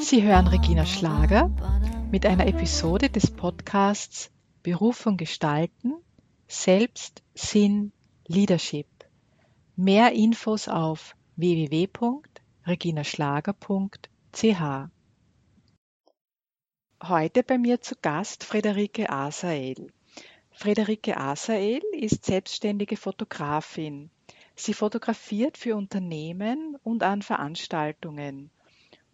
Sie hören Regina Schlager mit einer Episode des Podcasts Berufung gestalten, Selbst, Sinn, Leadership. Mehr Infos auf www.reginaschlager.ch. Heute bei mir zu Gast Friederike Asael. Friederike Asael ist selbstständige Fotografin. Sie fotografiert für Unternehmen und an Veranstaltungen.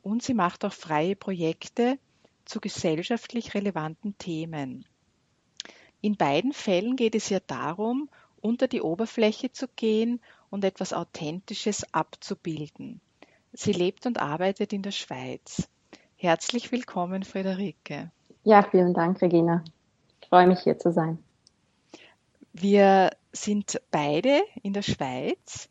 Und sie macht auch freie Projekte zu gesellschaftlich relevanten Themen. In beiden Fällen geht es ja darum, unter die Oberfläche zu gehen und etwas Authentisches abzubilden. Sie lebt und arbeitet in der Schweiz. Herzlich willkommen, Friederike. Ja, vielen Dank, Regina. Ich freue mich, hier zu sein. Wir sind beide in der Schweiz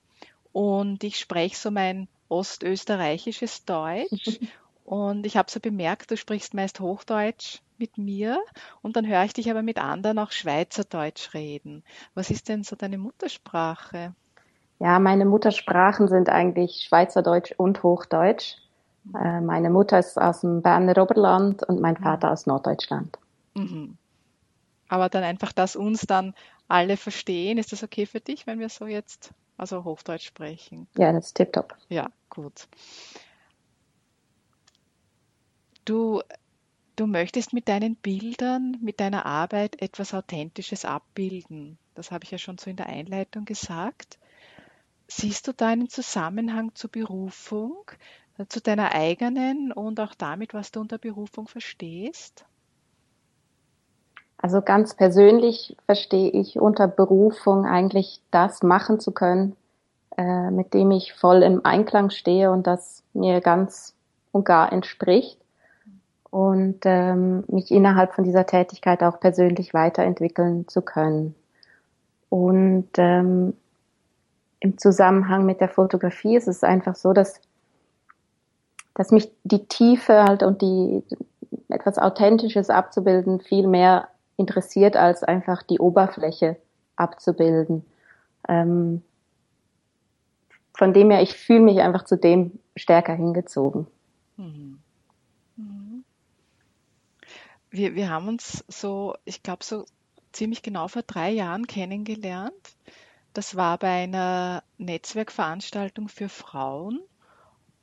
und ich spreche so mein ostösterreichisches Deutsch und ich habe so bemerkt, du sprichst meist Hochdeutsch mit mir und dann höre ich dich aber mit anderen auch Schweizerdeutsch reden. Was ist denn so deine Muttersprache? Ja, meine Muttersprachen sind eigentlich Schweizerdeutsch und Hochdeutsch. Äh, meine Mutter ist aus dem Berner Oberland und mein Vater aus Norddeutschland. Mhm. Aber dann einfach, dass uns dann alle verstehen. Ist das okay für dich, wenn wir so jetzt also Hochdeutsch sprechen? Ja, das ist tipptopp. Ja, gut. Du, du möchtest mit deinen Bildern, mit deiner Arbeit etwas Authentisches abbilden. Das habe ich ja schon so in der Einleitung gesagt. Siehst du da einen Zusammenhang zur Berufung, zu deiner eigenen und auch damit, was du unter Berufung verstehst? Also ganz persönlich verstehe ich unter Berufung eigentlich das machen zu können, äh, mit dem ich voll im Einklang stehe und das mir ganz und gar entspricht und ähm, mich innerhalb von dieser Tätigkeit auch persönlich weiterentwickeln zu können. Und ähm, im Zusammenhang mit der Fotografie ist es einfach so, dass, dass mich die Tiefe halt und die etwas Authentisches abzubilden viel mehr interessiert, als einfach die Oberfläche abzubilden. Ähm, von dem her, ich fühle mich einfach zu dem stärker hingezogen. Mhm. Mhm. Wir, wir haben uns so, ich glaube, so ziemlich genau vor drei Jahren kennengelernt. Das war bei einer Netzwerkveranstaltung für Frauen.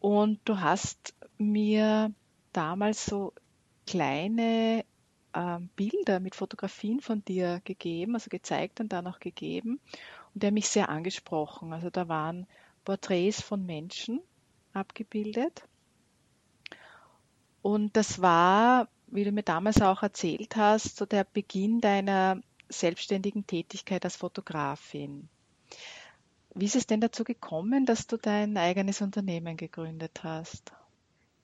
Und du hast mir damals so kleine ähm, Bilder mit Fotografien von dir gegeben, also gezeigt und dann auch gegeben. Und der hat mich sehr angesprochen. Also da waren Porträts von Menschen abgebildet. Und das war, wie du mir damals auch erzählt hast, so der Beginn deiner selbstständigen Tätigkeit als Fotografin. Wie ist es denn dazu gekommen, dass du dein eigenes Unternehmen gegründet hast?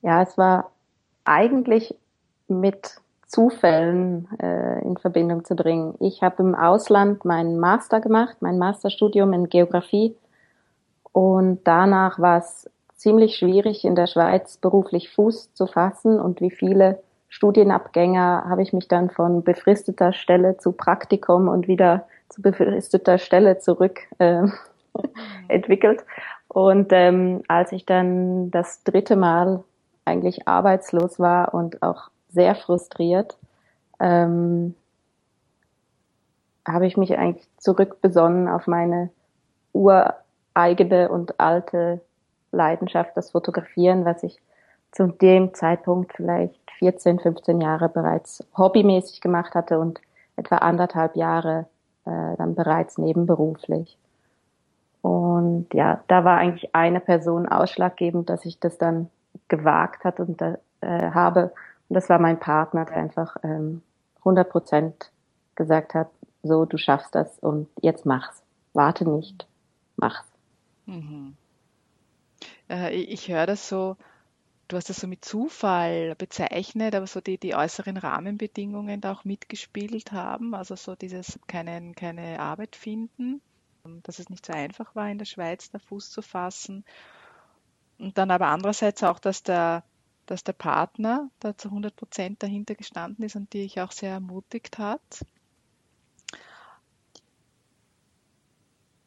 Ja, es war eigentlich mit Zufällen äh, in Verbindung zu bringen. Ich habe im Ausland meinen Master gemacht, mein Masterstudium in Geografie und danach war es ziemlich schwierig in der Schweiz beruflich Fuß zu fassen und wie viele Studienabgänger habe ich mich dann von befristeter Stelle zu Praktikum und wieder zu befristeter Stelle zurück äh, entwickelt. Und ähm, als ich dann das dritte Mal eigentlich arbeitslos war und auch sehr frustriert, ähm, habe ich mich eigentlich zurückbesonnen auf meine ureigene und alte Leidenschaft, das Fotografieren, was ich zu dem Zeitpunkt vielleicht 14, 15 Jahre bereits hobbymäßig gemacht hatte und etwa anderthalb Jahre äh, dann bereits nebenberuflich. Und ja, da war eigentlich eine Person ausschlaggebend, dass ich das dann gewagt hat und äh, habe und das war mein Partner, der einfach ähm, 100 Prozent gesagt hat, so, du schaffst das und jetzt mach's. Warte nicht, mach's. Mhm. Äh, ich höre das so, du hast das so mit Zufall bezeichnet, aber so die, die äußeren Rahmenbedingungen da auch mitgespielt haben, also so dieses keinen, keine Arbeit finden, dass es nicht so einfach war, in der Schweiz da Fuß zu fassen. Und dann aber andererseits auch, dass der, dass der Partner da zu 100 Prozent dahinter gestanden ist und die ich auch sehr ermutigt hat.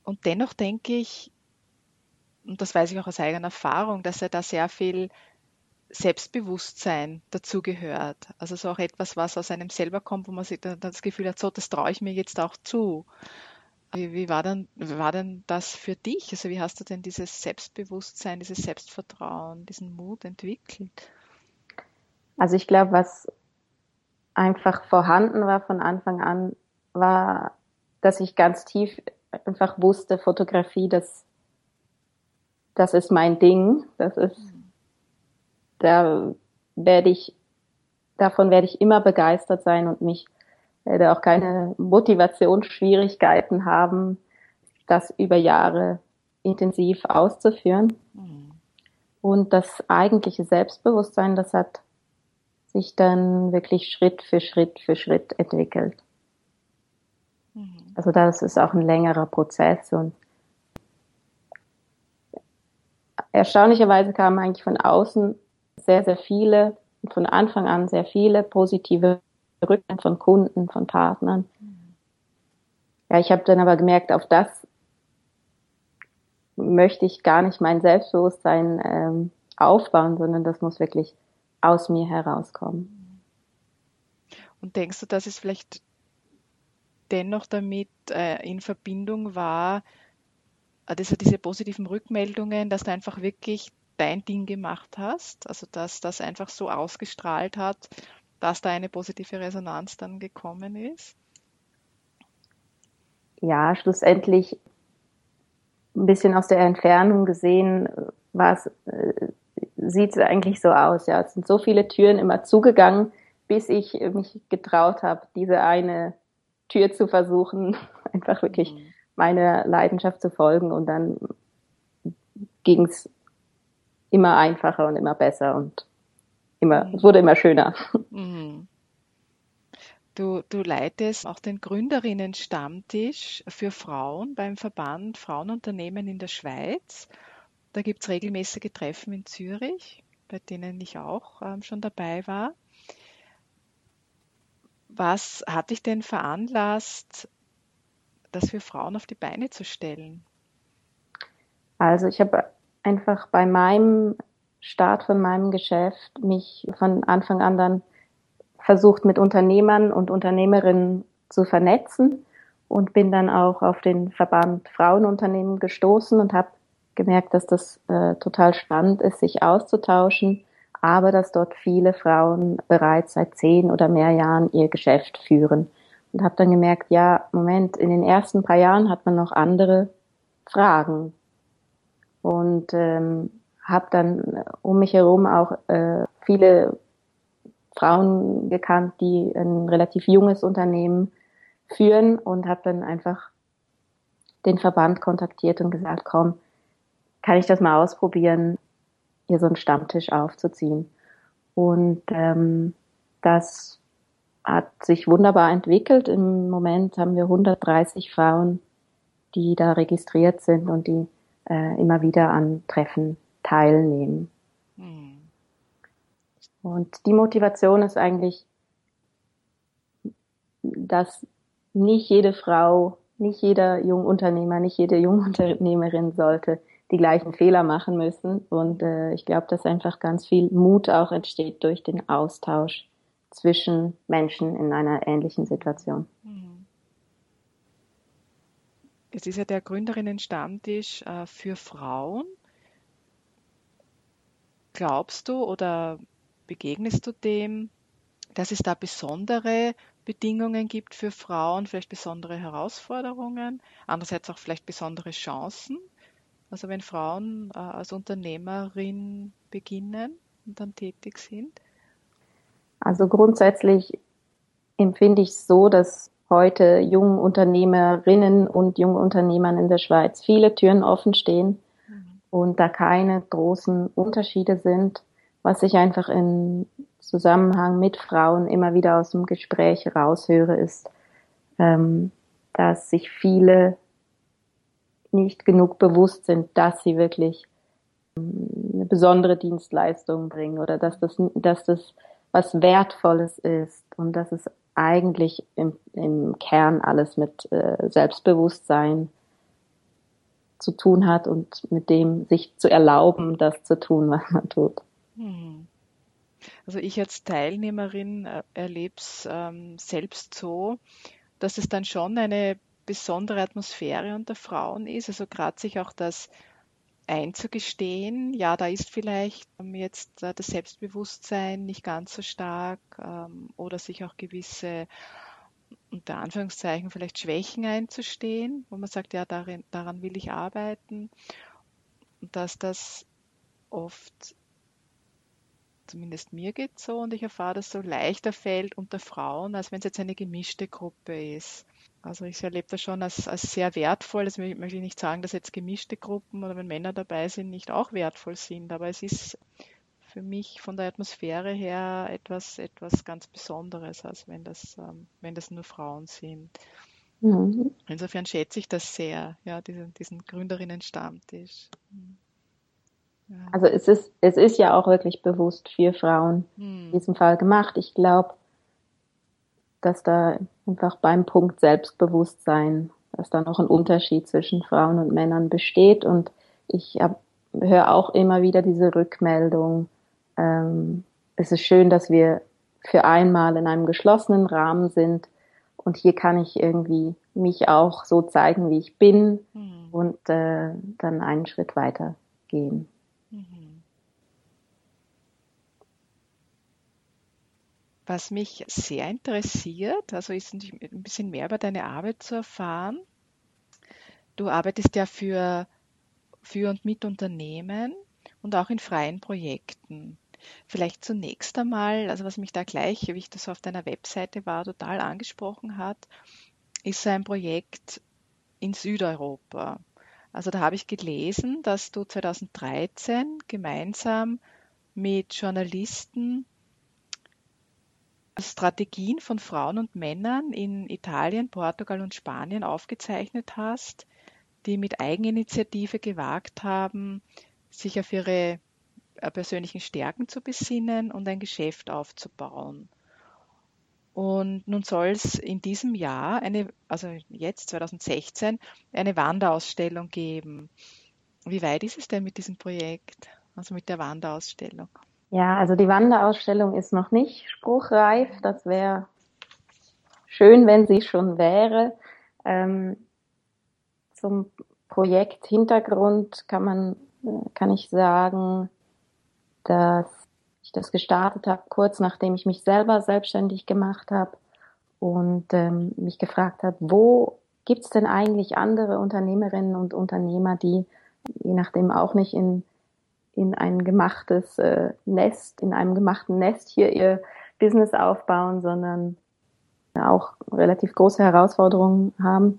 Und dennoch denke ich, und das weiß ich auch aus eigener Erfahrung, dass ja da sehr viel Selbstbewusstsein dazugehört. Also so auch etwas, was aus einem selber kommt, wo man sich das Gefühl hat, so, das traue ich mir jetzt auch zu. Wie, wie, war denn, war denn das für dich? Also wie hast du denn dieses Selbstbewusstsein, dieses Selbstvertrauen, diesen Mut entwickelt? Also ich glaube, was einfach vorhanden war von Anfang an, war, dass ich ganz tief einfach wusste, Fotografie, das, das ist mein Ding, das ist, da werde ich, davon werde ich immer begeistert sein und mich werde auch keine Motivationsschwierigkeiten haben, das über Jahre intensiv auszuführen. Mhm. Und das eigentliche Selbstbewusstsein, das hat sich dann wirklich Schritt für Schritt für Schritt entwickelt. Mhm. Also das ist auch ein längerer Prozess und erstaunlicherweise kamen eigentlich von außen sehr, sehr viele, von Anfang an sehr viele positive Rückmeldungen von Kunden, von Partnern. Ja, ich habe dann aber gemerkt, auf das möchte ich gar nicht mein Selbstbewusstsein ähm, aufbauen, sondern das muss wirklich aus mir herauskommen. Und denkst du, dass es vielleicht dennoch damit äh, in Verbindung war, also diese positiven Rückmeldungen, dass du einfach wirklich dein Ding gemacht hast, also dass das einfach so ausgestrahlt hat, dass da eine positive Resonanz dann gekommen ist? Ja, schlussendlich ein bisschen aus der Entfernung gesehen war es äh, sieht es eigentlich so aus. Ja, es sind so viele Türen immer zugegangen, bis ich mich getraut habe, diese eine Tür zu versuchen, einfach wirklich mhm. meiner Leidenschaft zu folgen und dann ging es immer einfacher und immer besser und immer, mhm. es wurde immer schöner. Mhm. Du, du leitest auch den Gründerinnen-Stammtisch für Frauen beim Verband Frauenunternehmen in der Schweiz. Da gibt es regelmäßige Treffen in Zürich, bei denen ich auch ähm, schon dabei war. Was hat dich denn veranlasst, das für Frauen auf die Beine zu stellen? Also ich habe einfach bei meinem Start von meinem Geschäft mich von Anfang an dann versucht mit Unternehmern und Unternehmerinnen zu vernetzen und bin dann auch auf den Verband Frauenunternehmen gestoßen und habe gemerkt, dass das äh, total spannend ist, sich auszutauschen, aber dass dort viele Frauen bereits seit zehn oder mehr Jahren ihr Geschäft führen. Und habe dann gemerkt, ja, Moment, in den ersten paar Jahren hat man noch andere Fragen. Und ähm, habe dann um mich herum auch äh, viele Frauen gekannt, die ein relativ junges Unternehmen führen und habe dann einfach den Verband kontaktiert und gesagt, komm, kann ich das mal ausprobieren, hier so einen Stammtisch aufzuziehen. Und ähm, das hat sich wunderbar entwickelt. Im Moment haben wir 130 Frauen, die da registriert sind und die äh, immer wieder an Treffen teilnehmen. Mhm. Und die Motivation ist eigentlich, dass nicht jede Frau, nicht jeder Jungunternehmer, nicht jede Jungunternehmerin sollte die gleichen Fehler machen müssen. Und äh, ich glaube, dass einfach ganz viel Mut auch entsteht durch den Austausch zwischen Menschen in einer ähnlichen Situation. Es ist ja der Gründerinnen-Stammtisch äh, für Frauen. Glaubst du oder begegnest du dem, dass es da besondere Bedingungen gibt für Frauen, vielleicht besondere Herausforderungen, andererseits auch vielleicht besondere Chancen? Also wenn Frauen äh, als Unternehmerin beginnen und dann tätig sind? Also grundsätzlich empfinde ich so, dass heute jungen Unternehmerinnen und jungen Unternehmern in der Schweiz viele Türen offen stehen. Und da keine großen Unterschiede sind, was ich einfach im Zusammenhang mit Frauen immer wieder aus dem Gespräch raushöre, ist, ähm, dass sich viele nicht genug bewusst sind, dass sie wirklich ähm, eine besondere Dienstleistung bringen oder dass das, dass das was Wertvolles ist und dass es eigentlich im, im Kern alles mit äh, Selbstbewusstsein zu tun hat und mit dem sich zu erlauben, das zu tun, was man tut. Hm. Also ich als Teilnehmerin äh, erlebe es ähm, selbst so, dass es dann schon eine besondere Atmosphäre unter Frauen ist. Also gerade sich auch das einzugestehen, ja, da ist vielleicht ähm, jetzt äh, das Selbstbewusstsein nicht ganz so stark ähm, oder sich auch gewisse unter Anführungszeichen vielleicht Schwächen einzustehen, wo man sagt, ja, darin, daran will ich arbeiten. Und dass das oft, zumindest mir geht so, und ich erfahre, dass so leichter fällt unter Frauen, als wenn es jetzt eine gemischte Gruppe ist. Also ich erlebe das schon als, als sehr wertvoll. Das möchte ich nicht sagen, dass jetzt gemischte Gruppen oder wenn Männer dabei sind, nicht auch wertvoll sind, aber es ist für mich von der Atmosphäre her etwas, etwas ganz Besonderes, als wenn das, ähm, wenn das nur Frauen sind. Mhm. Insofern schätze ich das sehr, ja, diesen, diesen Gründerinnen-Stammtisch. Ja. Also es ist, es ist ja auch wirklich bewusst für Frauen mhm. in diesem Fall gemacht. Ich glaube, dass da einfach beim Punkt Selbstbewusstsein, dass da noch ein Unterschied zwischen Frauen und Männern besteht. Und ich höre auch immer wieder diese Rückmeldung, ähm, es ist schön, dass wir für einmal in einem geschlossenen Rahmen sind und hier kann ich irgendwie mich auch so zeigen, wie ich bin mhm. und äh, dann einen Schritt weiter gehen. Mhm. Was mich sehr interessiert, also ist ein bisschen mehr über deine Arbeit zu erfahren. Du arbeitest ja für, für und mit Unternehmen und auch in freien Projekten. Vielleicht zunächst einmal, also was mich da gleich, wie ich das auf deiner Webseite war, total angesprochen hat, ist ein Projekt in Südeuropa. Also da habe ich gelesen, dass du 2013 gemeinsam mit Journalisten Strategien von Frauen und Männern in Italien, Portugal und Spanien aufgezeichnet hast, die mit Eigeninitiative gewagt haben, sich auf ihre persönlichen Stärken zu besinnen und ein Geschäft aufzubauen. Und nun soll es in diesem Jahr, eine, also jetzt 2016, eine Wanderausstellung geben. Wie weit ist es denn mit diesem Projekt, also mit der Wanderausstellung? Ja, also die Wanderausstellung ist noch nicht spruchreif. Das wäre schön, wenn sie schon wäre. Ähm, zum Projekt Hintergrund kann man, äh, kann ich sagen, dass ich das gestartet habe, kurz nachdem ich mich selber selbstständig gemacht habe und ähm, mich gefragt habe, wo gibt es denn eigentlich andere Unternehmerinnen und Unternehmer, die je nachdem auch nicht in, in ein gemachtes äh, Nest, in einem gemachten Nest hier ihr Business aufbauen, sondern auch relativ große Herausforderungen haben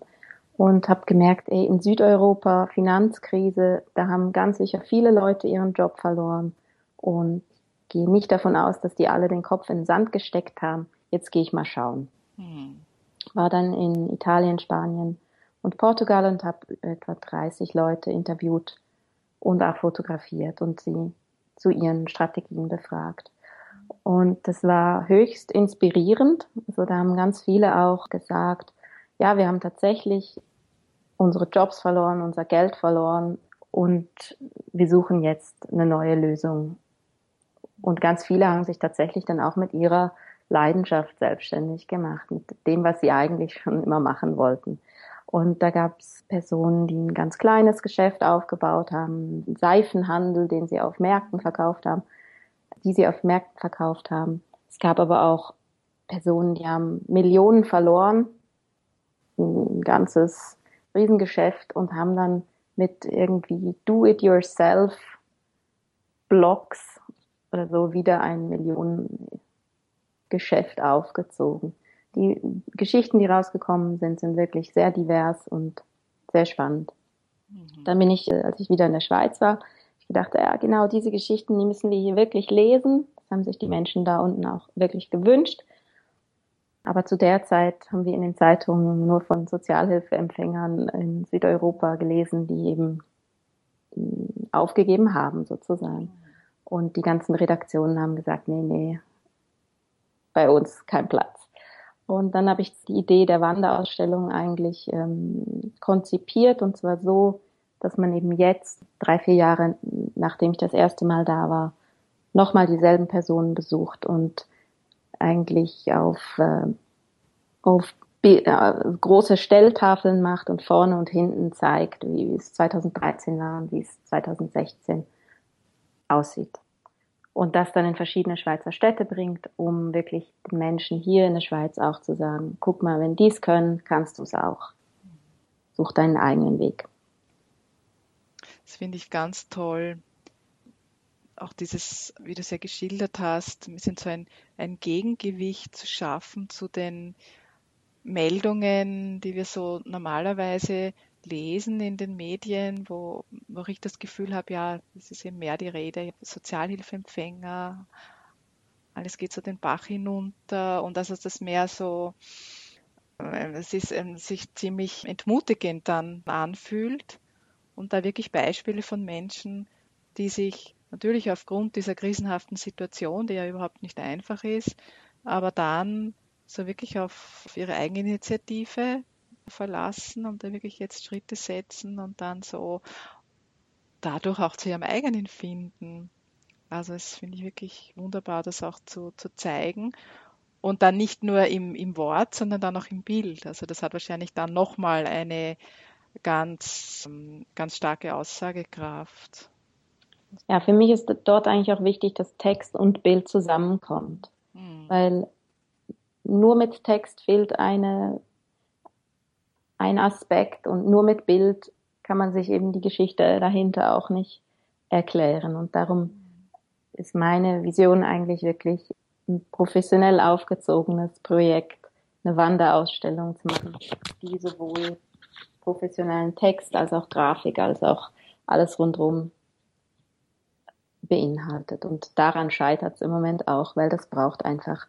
und habe gemerkt, ey, in Südeuropa Finanzkrise, da haben ganz sicher viele Leute ihren Job verloren und gehe nicht davon aus, dass die alle den Kopf in den Sand gesteckt haben. Jetzt gehe ich mal schauen. Hm. War dann in Italien, Spanien und Portugal und habe etwa 30 Leute interviewt und auch fotografiert und sie zu ihren Strategien befragt. Und das war höchst inspirierend. Also da haben ganz viele auch gesagt, ja, wir haben tatsächlich unsere Jobs verloren, unser Geld verloren und wir suchen jetzt eine neue Lösung und ganz viele haben sich tatsächlich dann auch mit ihrer Leidenschaft selbstständig gemacht, mit dem, was sie eigentlich schon immer machen wollten. Und da gab es Personen, die ein ganz kleines Geschäft aufgebaut haben, einen Seifenhandel, den sie auf Märkten verkauft haben, die sie auf Märkten verkauft haben. Es gab aber auch Personen, die haben Millionen verloren, ein ganzes Riesengeschäft und haben dann mit irgendwie Do-it-yourself Blogs oder so wieder ein Millionengeschäft aufgezogen. Die Geschichten, die rausgekommen sind, sind wirklich sehr divers und sehr spannend. Mhm. Dann bin ich, äh, als ich wieder in der Schweiz war, ich dachte, ja, genau diese Geschichten, die müssen wir hier wirklich lesen. Das haben sich die Menschen da unten auch wirklich gewünscht. Aber zu der Zeit haben wir in den Zeitungen nur von Sozialhilfeempfängern in Südeuropa gelesen, die eben mm, aufgegeben haben, sozusagen. Und die ganzen Redaktionen haben gesagt, nee, nee, bei uns kein Platz. Und dann habe ich die Idee der Wanderausstellung eigentlich ähm, konzipiert und zwar so, dass man eben jetzt, drei, vier Jahre nachdem ich das erste Mal da war, nochmal dieselben Personen besucht und eigentlich auf, äh, auf äh, große Stelltafeln macht und vorne und hinten zeigt, wie es 2013 war und wie es 2016 aussieht. Und das dann in verschiedene Schweizer Städte bringt, um wirklich den Menschen hier in der Schweiz auch zu sagen, guck mal, wenn die es können, kannst du es auch. Such deinen eigenen Weg. Das finde ich ganz toll. Auch dieses, wie du es ja geschildert hast, ein bisschen so ein, ein Gegengewicht zu schaffen zu den Meldungen, die wir so normalerweise lesen in den Medien, wo, wo ich das Gefühl habe, ja, es ist eben mehr die Rede, Sozialhilfeempfänger, alles geht so den Bach hinunter und also das mehr so, äh, es ist ähm, sich ziemlich entmutigend dann anfühlt und da wirklich Beispiele von Menschen, die sich natürlich aufgrund dieser krisenhaften Situation, die ja überhaupt nicht einfach ist, aber dann so wirklich auf ihre Eigeninitiative verlassen und da wirklich jetzt Schritte setzen und dann so dadurch auch zu ihrem eigenen finden. Also es finde ich wirklich wunderbar, das auch zu, zu zeigen. Und dann nicht nur im, im Wort, sondern dann auch im Bild. Also das hat wahrscheinlich dann nochmal eine ganz, ganz starke Aussagekraft. Ja, für mich ist dort eigentlich auch wichtig, dass Text und Bild zusammenkommt. Hm. Weil nur mit Text fehlt eine ein Aspekt und nur mit Bild kann man sich eben die Geschichte dahinter auch nicht erklären. Und darum ist meine Vision eigentlich wirklich ein professionell aufgezogenes Projekt, eine Wanderausstellung zu machen, die sowohl professionellen Text als auch Grafik als auch alles rundherum beinhaltet. Und daran scheitert es im Moment auch, weil das braucht einfach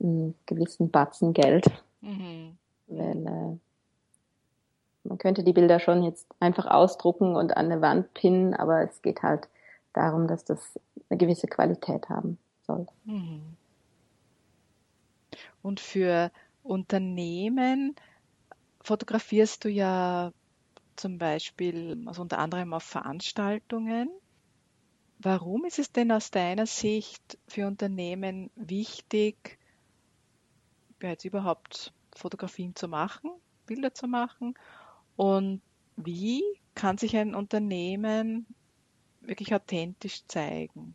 einen gewissen Batzen Geld. Mhm. Weil äh, man könnte die Bilder schon jetzt einfach ausdrucken und an eine Wand pinnen, aber es geht halt darum, dass das eine gewisse Qualität haben soll. Mhm. Und für Unternehmen fotografierst du ja zum Beispiel, also unter anderem auf Veranstaltungen. Warum ist es denn aus deiner Sicht für Unternehmen wichtig, jetzt überhaupt Fotografien zu machen, Bilder zu machen? Und wie kann sich ein Unternehmen wirklich authentisch zeigen?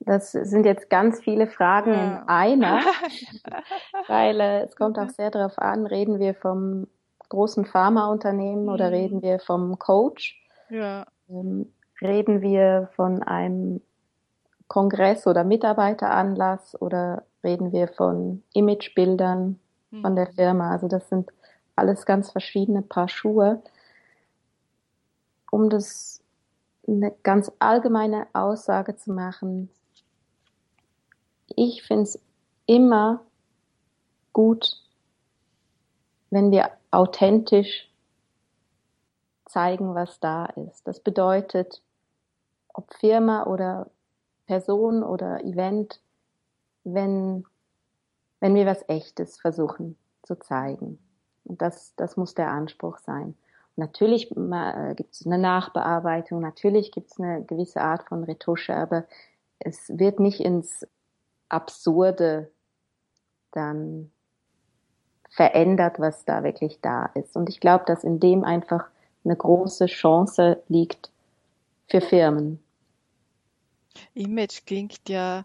Das sind jetzt ganz viele Fragen ja. in einer, weil äh, es kommt auch sehr darauf an, reden wir vom großen Pharmaunternehmen mhm. oder reden wir vom Coach? Ja. Ähm, reden wir von einem Kongress oder Mitarbeiteranlass oder reden wir von Imagebildern mhm. von der Firma? Also das sind alles ganz verschiedene Paar Schuhe. Um das eine ganz allgemeine Aussage zu machen, ich finde es immer gut, wenn wir authentisch zeigen, was da ist. Das bedeutet, ob Firma oder Person oder Event, wenn, wenn wir was Echtes versuchen zu zeigen. Und das, das muss der Anspruch sein. natürlich äh, gibt es eine Nachbearbeitung, natürlich gibt es eine gewisse Art von Retusche, aber es wird nicht ins Absurde dann verändert, was da wirklich da ist. Und ich glaube, dass in dem einfach eine große Chance liegt für Firmen. Image klingt ja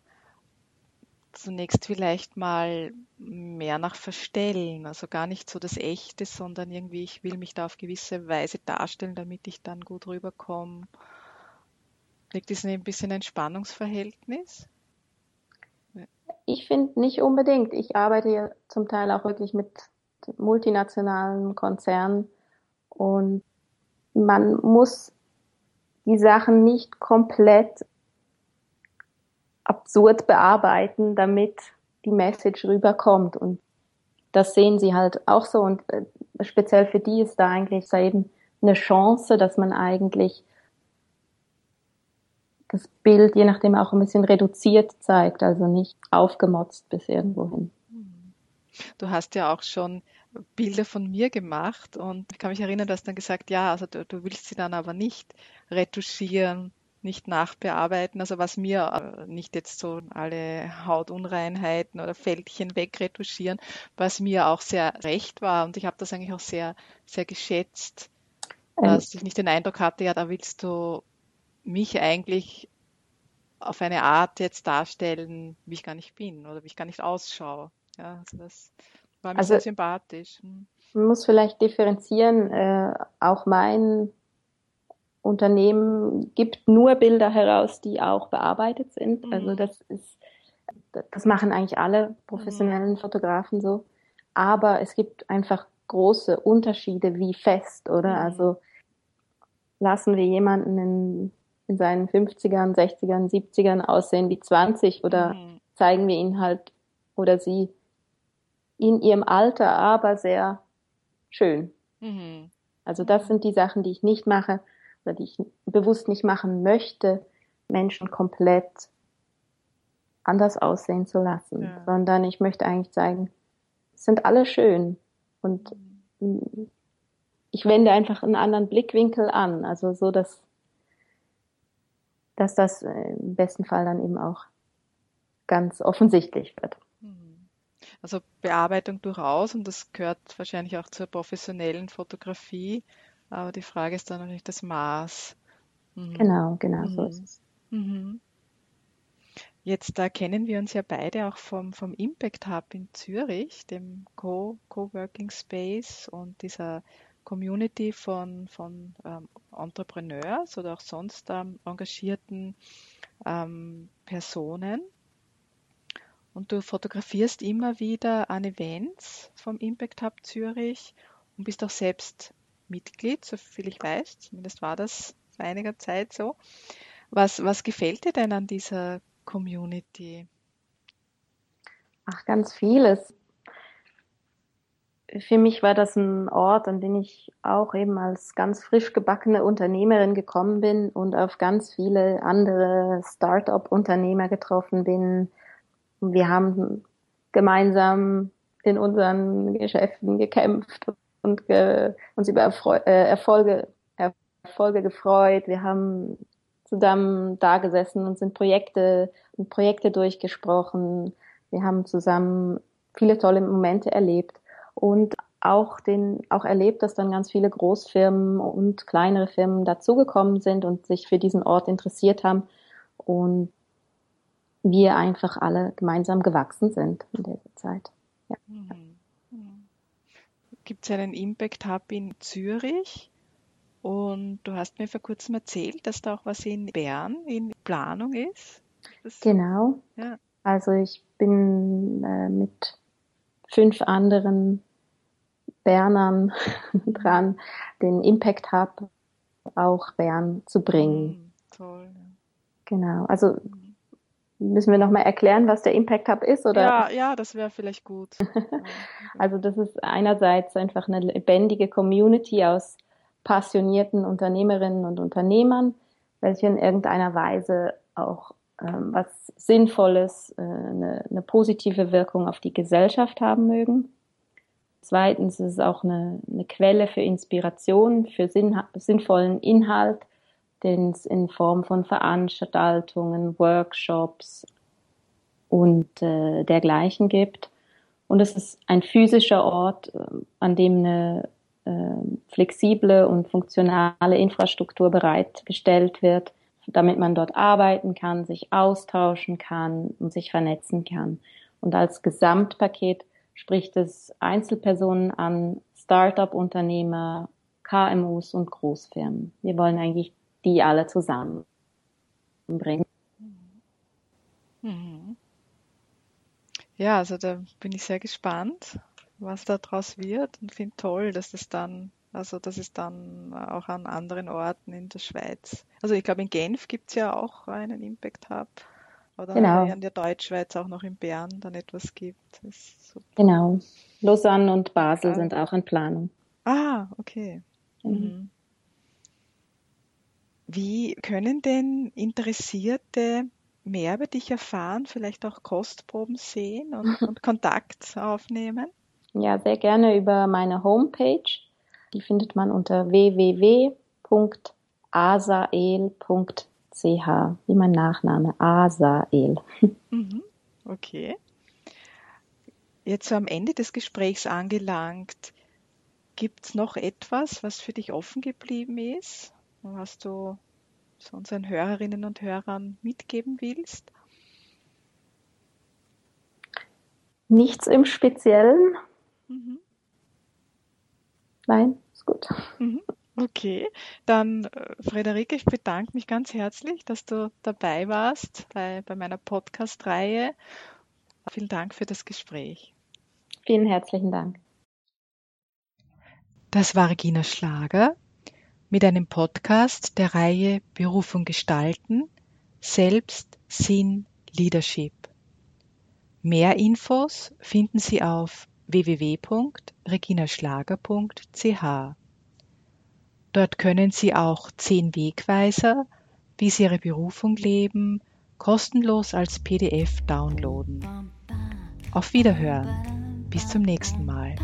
zunächst vielleicht mal mehr nach Verstellen, also gar nicht so das Echte, sondern irgendwie, ich will mich da auf gewisse Weise darstellen, damit ich dann gut rüberkomme. Liegt das ein bisschen ein Spannungsverhältnis? Ich finde nicht unbedingt. Ich arbeite ja zum Teil auch wirklich mit multinationalen Konzernen und man muss die Sachen nicht komplett absurd bearbeiten, damit die Message rüberkommt. Und das sehen sie halt auch so. Und äh, speziell für die ist da eigentlich eben eine Chance, dass man eigentlich das Bild je nachdem auch ein bisschen reduziert zeigt, also nicht aufgemotzt bis irgendwo hin. Du hast ja auch schon Bilder von mir gemacht und ich kann mich erinnern, du hast dann gesagt, ja, also du, du willst sie dann aber nicht retuschieren, nicht nachbearbeiten, also was mir äh, nicht jetzt so alle Hautunreinheiten oder Fältchen wegretuschieren, was mir auch sehr recht war und ich habe das eigentlich auch sehr, sehr geschätzt, ähm. dass ich nicht den Eindruck hatte, ja, da willst du mich eigentlich auf eine Art jetzt darstellen, wie ich gar nicht bin oder wie ich gar nicht ausschaue. Ja, also das war mir also, sehr sympathisch. Hm. Man muss vielleicht differenzieren, äh, auch mein Unternehmen gibt nur Bilder heraus, die auch bearbeitet sind. Mhm. Also das ist, das machen eigentlich alle professionellen mhm. Fotografen so. Aber es gibt einfach große Unterschiede, wie fest, oder? Mhm. Also lassen wir jemanden in, in seinen 50ern, 60ern, 70ern aussehen wie 20 oder mhm. zeigen wir ihn halt oder sie in ihrem Alter, aber sehr schön. Mhm. Also das sind die Sachen, die ich nicht mache oder die ich bewusst nicht machen möchte, Menschen komplett anders aussehen zu lassen, ja. sondern ich möchte eigentlich zeigen, es sind alle schön und mhm. ich wende einfach einen anderen Blickwinkel an, also so, dass, dass das im besten Fall dann eben auch ganz offensichtlich wird. Mhm. Also Bearbeitung durchaus und das gehört wahrscheinlich auch zur professionellen Fotografie. Aber die Frage ist dann natürlich das Maß. Mhm. Genau, genau, mhm. so ist es. Mhm. Jetzt da kennen wir uns ja beide auch vom, vom Impact Hub in Zürich, dem Co Coworking Space und dieser Community von, von ähm, Entrepreneurs oder auch sonst ähm, engagierten ähm, Personen. Und du fotografierst immer wieder an Events vom Impact Hub Zürich und bist auch selbst Mitglied, so viel ich weiß. Zumindest war das vor einiger Zeit so. Was, was gefällt dir denn an dieser Community? Ach, ganz vieles. Für mich war das ein Ort, an den ich auch eben als ganz frisch gebackene Unternehmerin gekommen bin und auf ganz viele andere Start-up-Unternehmer getroffen bin. Wir haben gemeinsam in unseren Geschäften gekämpft und ge, uns über Erfreu äh, Erfolge, Erfolge gefreut. Wir haben zusammen da gesessen und sind Projekte und Projekte durchgesprochen. Wir haben zusammen viele tolle Momente erlebt und auch den, auch erlebt, dass dann ganz viele Großfirmen und kleinere Firmen dazugekommen sind und sich für diesen Ort interessiert haben und wir einfach alle gemeinsam gewachsen sind in dieser Zeit. Ja. Mhm gibt es einen Impact Hub in Zürich. Und du hast mir vor kurzem erzählt, dass da auch was in Bern in Planung ist. Das, genau. Ja. Also ich bin äh, mit fünf anderen Bernern dran, den Impact Hub auch Bern zu bringen. Mhm, toll. Genau. Also. Müssen wir nochmal erklären, was der Impact Hub ist? Oder? Ja, ja, das wäre vielleicht gut. also das ist einerseits einfach eine lebendige Community aus passionierten Unternehmerinnen und Unternehmern, welche in irgendeiner Weise auch ähm, was Sinnvolles, äh, eine, eine positive Wirkung auf die Gesellschaft haben mögen. Zweitens ist es auch eine, eine Quelle für Inspiration, für sinn, sinnvollen Inhalt, den es in Form von Veranstaltungen, Workshops und äh, dergleichen gibt. Und es ist ein physischer Ort, äh, an dem eine äh, flexible und funktionale Infrastruktur bereitgestellt wird, damit man dort arbeiten kann, sich austauschen kann und sich vernetzen kann. Und als Gesamtpaket spricht es Einzelpersonen an, Start-up-Unternehmer, KMUs und Großfirmen. Wir wollen eigentlich die alle zusammenbringen. Mhm. Ja, also da bin ich sehr gespannt, was da draus wird und finde toll, dass das dann, also dass es dann auch an anderen Orten in der Schweiz, also ich glaube in Genf gibt es ja auch einen Impact Hub oder genau. in der Deutschschweiz auch noch in Bern dann etwas gibt. Genau. Lausanne und Basel ja. sind auch in Planung. Ah, okay. Mhm. Wie können denn Interessierte mehr über dich erfahren, vielleicht auch Kostproben sehen und, und Kontakt aufnehmen? Ja, sehr gerne über meine Homepage. Die findet man unter www.asael.ch, wie mein Nachname, Asael. Mhm. Okay. Jetzt so am Ende des Gesprächs angelangt, gibt es noch etwas, was für dich offen geblieben ist? Was du so unseren Hörerinnen und Hörern mitgeben willst? Nichts im Speziellen. Mhm. Nein, ist gut. Mhm. Okay, dann äh, Frederike, ich bedanke mich ganz herzlich, dass du dabei warst bei, bei meiner Podcast-Reihe. Vielen Dank für das Gespräch. Vielen herzlichen Dank. Das war Regina Schlager mit einem Podcast der Reihe Berufung gestalten, Selbst, Sinn, Leadership. Mehr Infos finden Sie auf www.reginaschlager.ch. Dort können Sie auch zehn Wegweiser, wie Sie Ihre Berufung leben, kostenlos als PDF downloaden. Auf Wiederhören. Bis zum nächsten Mal.